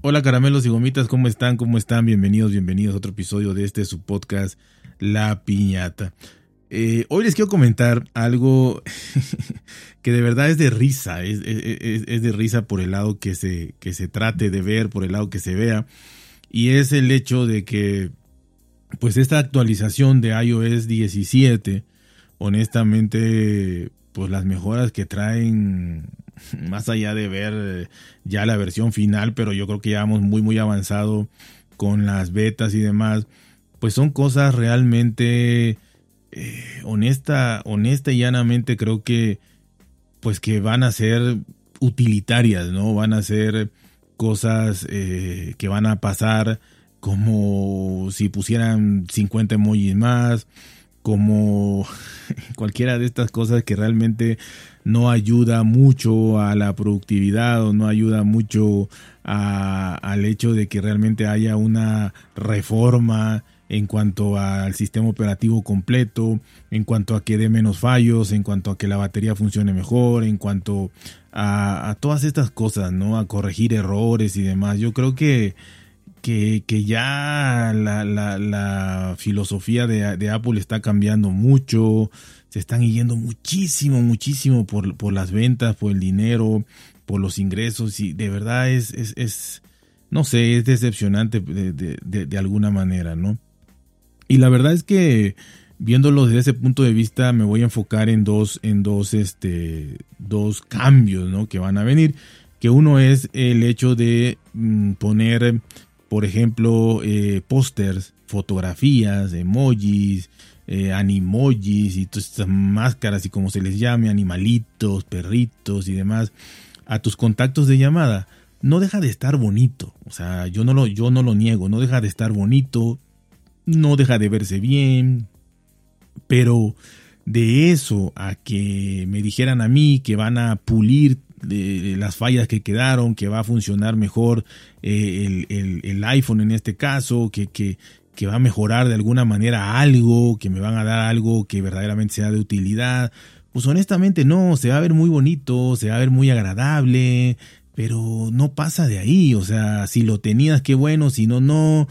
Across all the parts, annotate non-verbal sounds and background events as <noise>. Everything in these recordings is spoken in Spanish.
Hola caramelos y gomitas, ¿cómo están? ¿Cómo están? Bienvenidos, bienvenidos a otro episodio de este su podcast La Piñata. Eh, hoy les quiero comentar algo <laughs> que de verdad es de risa, es, de risa por el lado que se, que se trate de ver, por el lado que se vea, y es el hecho de que pues esta actualización de iOS 17, honestamente, pues las mejoras que traen <laughs> más allá de ver eh, ya la versión final, pero yo creo que ya vamos muy muy avanzado con las betas y demás, pues son cosas realmente eh, honesta, honesta y llanamente creo que pues que van a ser utilitarias, ¿no? Van a ser cosas eh, que van a pasar como si pusieran 50 emojis más, como <laughs> cualquiera de estas cosas que realmente no ayuda mucho a la productividad o no ayuda mucho al hecho de que realmente haya una reforma en cuanto al sistema operativo completo, en cuanto a que dé menos fallos, en cuanto a que la batería funcione mejor, en cuanto a, todas estas cosas, ¿no? A corregir errores y demás. Yo creo que que, ya la, filosofía de, Apple está cambiando mucho, se están yendo muchísimo, muchísimo por, por, las ventas, por el dinero, por los ingresos y de verdad es, es, no sé, es decepcionante de, alguna manera, ¿no? Y la verdad es que viéndolo desde ese punto de vista me voy a enfocar en dos, en dos, este, dos cambios, ¿no? Que van a venir que uno es el hecho de mm, poner por ejemplo, eh, pósters, fotografías, emojis, eh, animojis y todas estas máscaras y como se les llame, animalitos, perritos y demás, a tus contactos de llamada. No deja de estar bonito, o sea, yo no lo, yo no lo niego, no deja de estar bonito, no deja de verse bien, pero de eso a que me dijeran a mí que van a pulir de las fallas que quedaron, que va a funcionar mejor eh, el, iPhone en este caso, que, que, que, va a mejorar de alguna manera algo, que me van a dar algo que verdaderamente sea de utilidad. Pues honestamente no, se va a ver muy bonito, se va a ver muy agradable, pero no pasa de ahí, o sea, si lo tenías, qué bueno, si no, no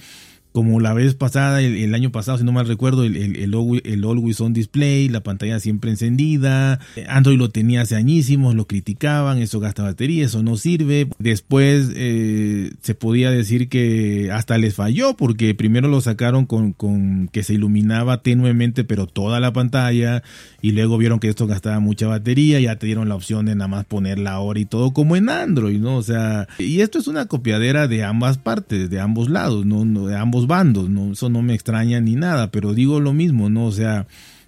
como la vez pasada, el, año pasado, si no mal recuerdo, el, el, el, Always On Display, la pantalla siempre encendida. Android lo tenía hace añísimos, lo criticaban, eso gasta batería, eso no sirve. Después eh, se podía decir que hasta les falló, porque primero lo sacaron con, con que se iluminaba tenuemente, pero toda la pantalla, y luego vieron que esto gastaba mucha batería, ya te dieron la opción de nada más poner la hora y todo como en Android, ¿no? O sea, y esto es una copiadera de ambas partes, de ambos lados, ¿no? De ambos bandos, ¿no? Eso no me extraña ni nada, pero digo lo mismo, ¿no? O sea,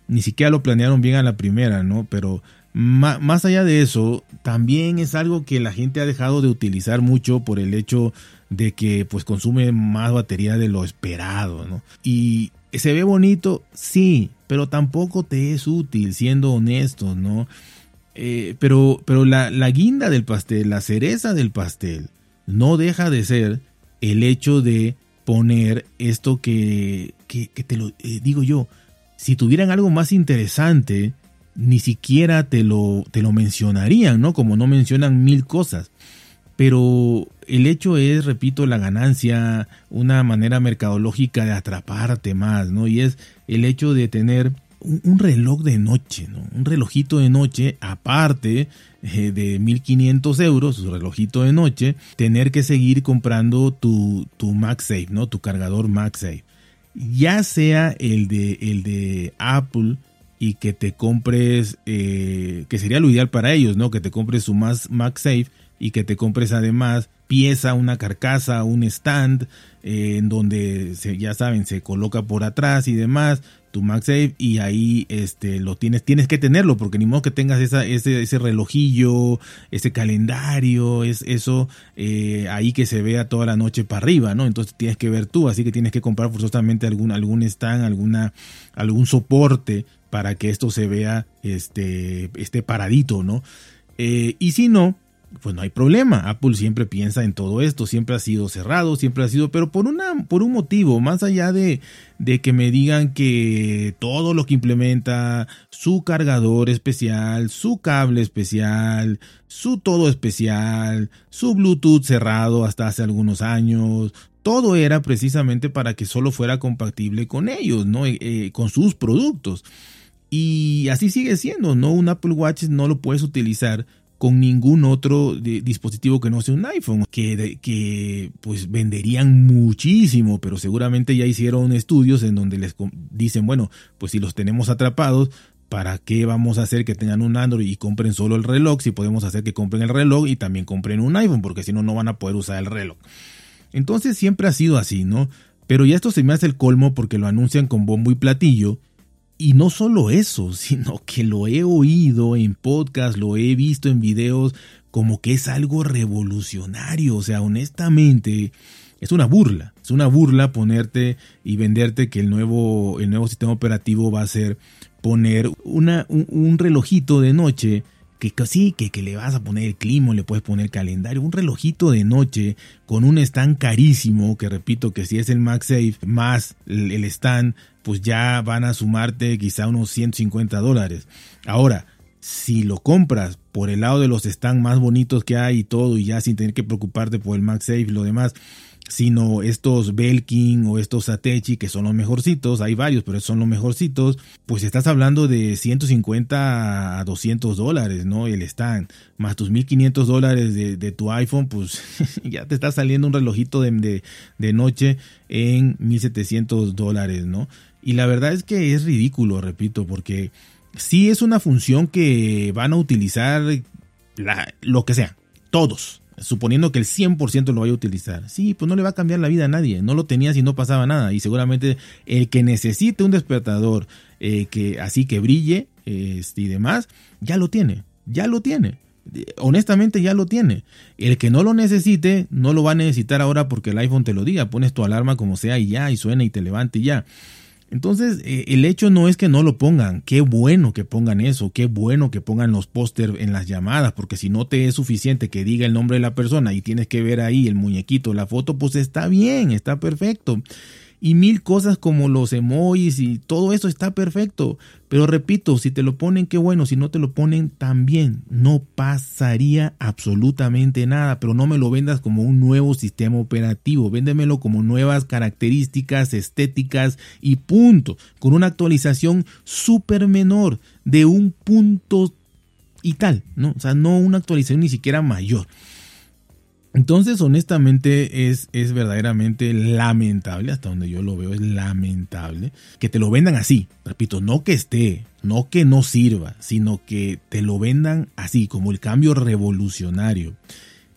ni siquiera lo planearon bien a la primera, ¿no? Pero más allá de eso, también es algo que la gente ha dejado de utilizar mucho por el hecho de que pues consume más batería de lo esperado, ¿no? Y se ve bonito, sí, pero tampoco te es útil, siendo honesto, ¿no? Eh, pero pero la, la guinda del pastel, la cereza del pastel, no deja de ser el hecho de poner esto que, que, te lo eh, digo yo. Si tuvieran algo más interesante, ni siquiera te lo, te lo mencionarían, ¿no? Como no mencionan mil cosas. Pero el hecho es, repito, la ganancia, una manera mercadológica de atraparte más, ¿no? Y es el hecho de tener un, reloj de noche, ¿no? Un relojito de noche, aparte eh, de 1500 euros, su relojito de noche, tener que seguir comprando tu, tu MagSafe, ¿no? Tu cargador MagSafe. Ya sea el de, el de Apple y que te compres, eh, que sería lo ideal para ellos, ¿no? Que te compres su MagSafe y que te compres además pieza, una carcasa, un stand, eh, en donde se, ya saben, se coloca por atrás y demás, tu MagSafe y ahí este lo tienes, tienes que tenerlo, porque ni modo que tengas esa, ese, ese relojillo, ese calendario, es eso eh, ahí que se vea toda la noche para arriba, ¿no? Entonces tienes que ver tú, así que tienes que comprar forzosamente algún, algún stand, alguna, algún soporte para que esto se vea este, esté paradito, ¿no? Eh, y si no, pues no hay problema. Apple siempre piensa en todo esto, siempre ha sido cerrado, siempre ha sido, pero por una, por un motivo, más allá de, de que me digan que todo lo que implementa, su cargador especial, su cable especial, su todo especial, su Bluetooth cerrado hasta hace algunos años, todo era precisamente para que solo fuera compatible con ellos, ¿no? Eh, eh, con sus productos. Y así sigue siendo, ¿no? Un Apple Watch no lo puedes utilizar con ningún otro dispositivo que no sea un iPhone, que, que pues venderían muchísimo, pero seguramente ya hicieron estudios en donde les dicen, bueno, pues si los tenemos atrapados, ¿para qué vamos a hacer que tengan un Android y compren solo el reloj si podemos hacer que compren el reloj y también compren un iPhone? Porque si no, no van a poder usar el reloj. Entonces siempre ha sido así, ¿no? Pero ya esto se me hace el colmo porque lo anuncian con bombo y platillo y no solo eso, <laughs> sino que lo he oído en podcast, lo he visto en videos como que es algo revolucionario. O sea, honestamente, es una burla. Es una burla ponerte y venderte que el nuevo, el nuevo sistema operativo va a ser poner una, un relojito de noche que sí, que, que, le vas a poner el clima, le puedes poner calendario, un relojito de noche con un stand carísimo, que repito que si es el MagSafe más el, stand, pues ya van a sumarte quizá unos 150 dólares. Ahora, si lo compras por el lado de los stands más bonitos que hay y todo, y ya sin tener que preocuparte por el MagSafe y lo demás, sino estos Belkin o estos Satechi que son los mejorcitos, hay varios, pero son los mejorcitos, pues estás hablando de 150 a 200 dólares, ¿no? El stand, más tus 1500 dólares de, tu iPhone, pues <laughs> ya te está saliendo un relojito de, de, noche en 1700 dólares, ¿no? Y la verdad es que es ridículo, repito, porque sí es una función que van a utilizar lo que sea, todos, suponiendo que el 100% lo vaya a utilizar. Sí, pues no le va a cambiar la vida a nadie. No lo tenías y no pasaba nada. Y seguramente el que necesite un despertador eh, que así que brille y demás, ya lo tiene. Ya lo tiene. Honestamente ya lo tiene. El que no lo necesite, no lo va a necesitar ahora porque el iPhone te lo diga. Pones tu alarma como sea y ya, y suena y te levanta y ya. Entonces, eh, el hecho no es que no lo pongan, qué bueno que pongan eso, qué bueno que pongan los póster en las llamadas, porque si no te es suficiente que diga el nombre de la persona y tienes que ver ahí el muñequito, la foto, pues está bien, está perfecto y mil cosas como los emojis y todo eso está perfecto. Pero repito, si te lo ponen, qué bueno, si no te lo ponen, también no pasaría absolutamente nada. Pero no me lo vendas como un nuevo sistema operativo, véndemelo como nuevas características estéticas y punto, con una actualización súper menor de un punto y tal, ¿no? O sea, no una actualización ni siquiera mayor. Entonces, honestamente, es, es verdaderamente lamentable, hasta donde yo lo veo, es lamentable que te lo vendan así. Repito, no que esté, no que no sirva, sino que te lo vendan así, como el cambio revolucionario.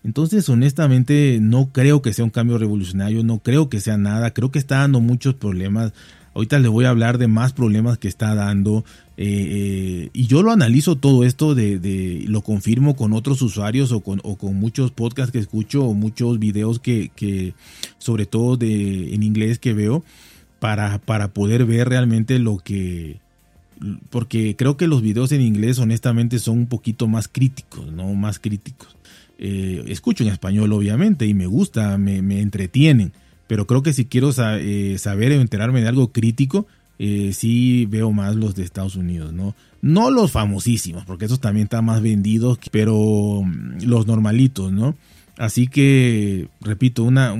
Entonces, honestamente, no creo que sea un cambio revolucionario, no creo que sea nada, creo que está dando muchos problemas Ahorita les voy a hablar de más problemas que está dando. Eh, eh, y yo lo analizo todo esto, de, lo confirmo con otros usuarios o con, muchos podcasts que escucho o muchos videos que, sobre todo de, en inglés que veo, para, poder ver realmente lo que... Porque creo que los videos en inglés honestamente son un poquito más críticos, ¿no? Más críticos. Eh, escucho en español obviamente y me gusta, me, entretienen pero creo que si quiero saber o enterarme de algo crítico, eh, sí veo más los de Estados Unidos, ¿no? No los famosísimos, porque esos también están más vendidos, pero mm, los normalitos, ¿no? Así que, repito, una,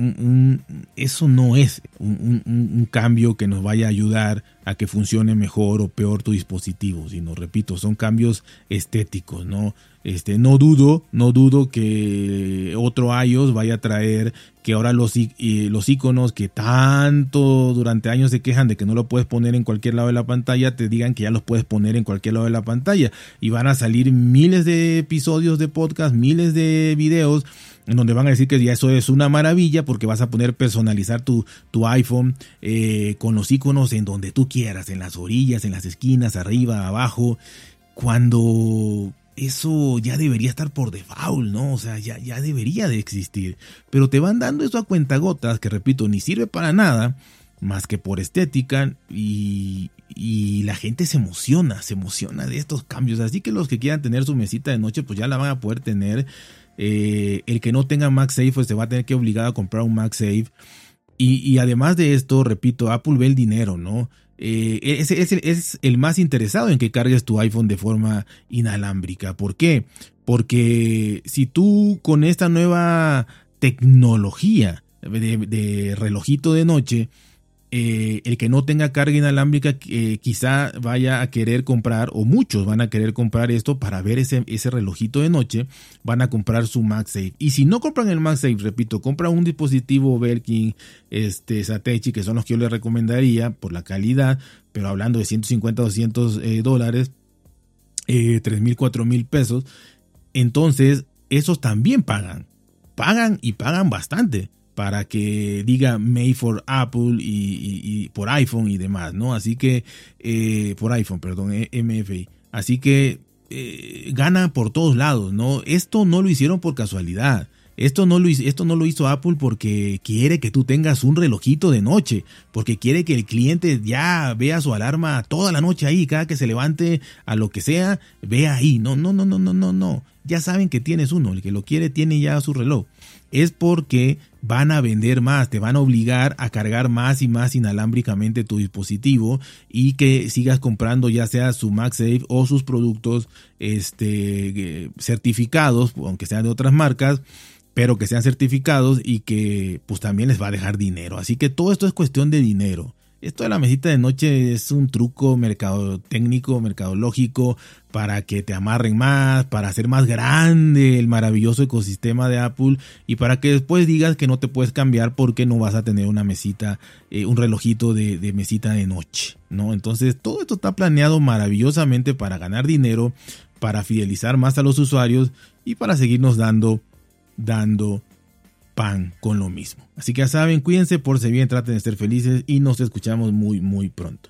eso no es un, cambio que nos vaya a ayudar a que funcione mejor o peor tu dispositivo, sino, repito, son cambios estéticos, ¿no? Este, no dudo, no dudo que otro iOS vaya a traer que ahora los, los iconos que tanto durante años se quejan de que no lo puedes poner en cualquier lado de la pantalla, te digan que ya los puedes poner en cualquier lado de la pantalla. Y van a salir miles de episodios de podcast, miles de videos en donde van a decir que ya eso es una maravilla porque vas a poder personalizar tu, tu iPhone eh, con los iconos en donde tú quieras, en las orillas, en las esquinas, arriba, abajo, cuando eso ya debería estar por default, ¿no? O sea, ya, debería de existir. Pero te van dando eso a cuentagotas, que repito, ni sirve para nada, más que por estética, y, y la gente se emociona, se emociona de estos cambios. Así que los que quieran tener su mesita de noche, pues ya la van a poder tener Eh, el que no tenga MagSafe pues se va a tener que obligar a comprar un MagSafe. Y, y además de esto, repito, Apple ve el dinero, ¿no? Eh, es, es, el más interesado en que cargues tu iPhone de forma inalámbrica. ¿Por qué? Porque si tú con esta nueva tecnología de relojito de noche, eh, el que no tenga carga inalámbrica eh, quizá vaya a querer comprar, o muchos van a querer comprar esto para ver ese, ese relojito de noche, van a comprar su MagSafe. Y si no compran el MagSafe, repito, compran un dispositivo Belkin, este, Satechi, que son los que yo les recomendaría por la calidad, pero hablando de 150, 200 eh, dólares, eh, 3 mil, 4 mil pesos, entonces esos también pagan, pagan y pagan bastante para que diga Made for Apple y, por iPhone y demás, ¿no? Así que, eh, por iPhone, perdón, eh, MFI. Así que eh, gana por todos lados, ¿no? Esto no lo hicieron por casualidad. Esto no, lo, esto no lo hizo Apple porque quiere que tú tengas un relojito de noche, porque quiere que el cliente ya vea su alarma toda la noche ahí, cada que se levante a lo que sea, vea ahí. No, no, no, no, no, no, no. Ya saben que tienes uno, el que lo quiere tiene ya su reloj. Es porque van a vender más, te van a obligar a cargar más y más inalámbricamente tu dispositivo y que sigas comprando ya sea su MagSafe o sus productos este, eh, certificados, aunque sean de otras marcas, pero que sean certificados y que pues también les va a dejar dinero. Así que todo esto es cuestión de dinero. Esto de la mesita de noche es un truco mercado técnico, mercadológico, para que te amarren más, para hacer más grande el maravilloso ecosistema de Apple y para que después digas que no te puedes cambiar porque no vas a tener una mesita, eh, un relojito de, de, mesita de noche, ¿no? Entonces todo esto está planeado maravillosamente para ganar dinero, para fidelizar más a los usuarios y para seguirnos dando, dando pan con lo mismo. Así que ya saben, cuídense, por si bien, traten de ser felices y nos escuchamos muy, muy pronto.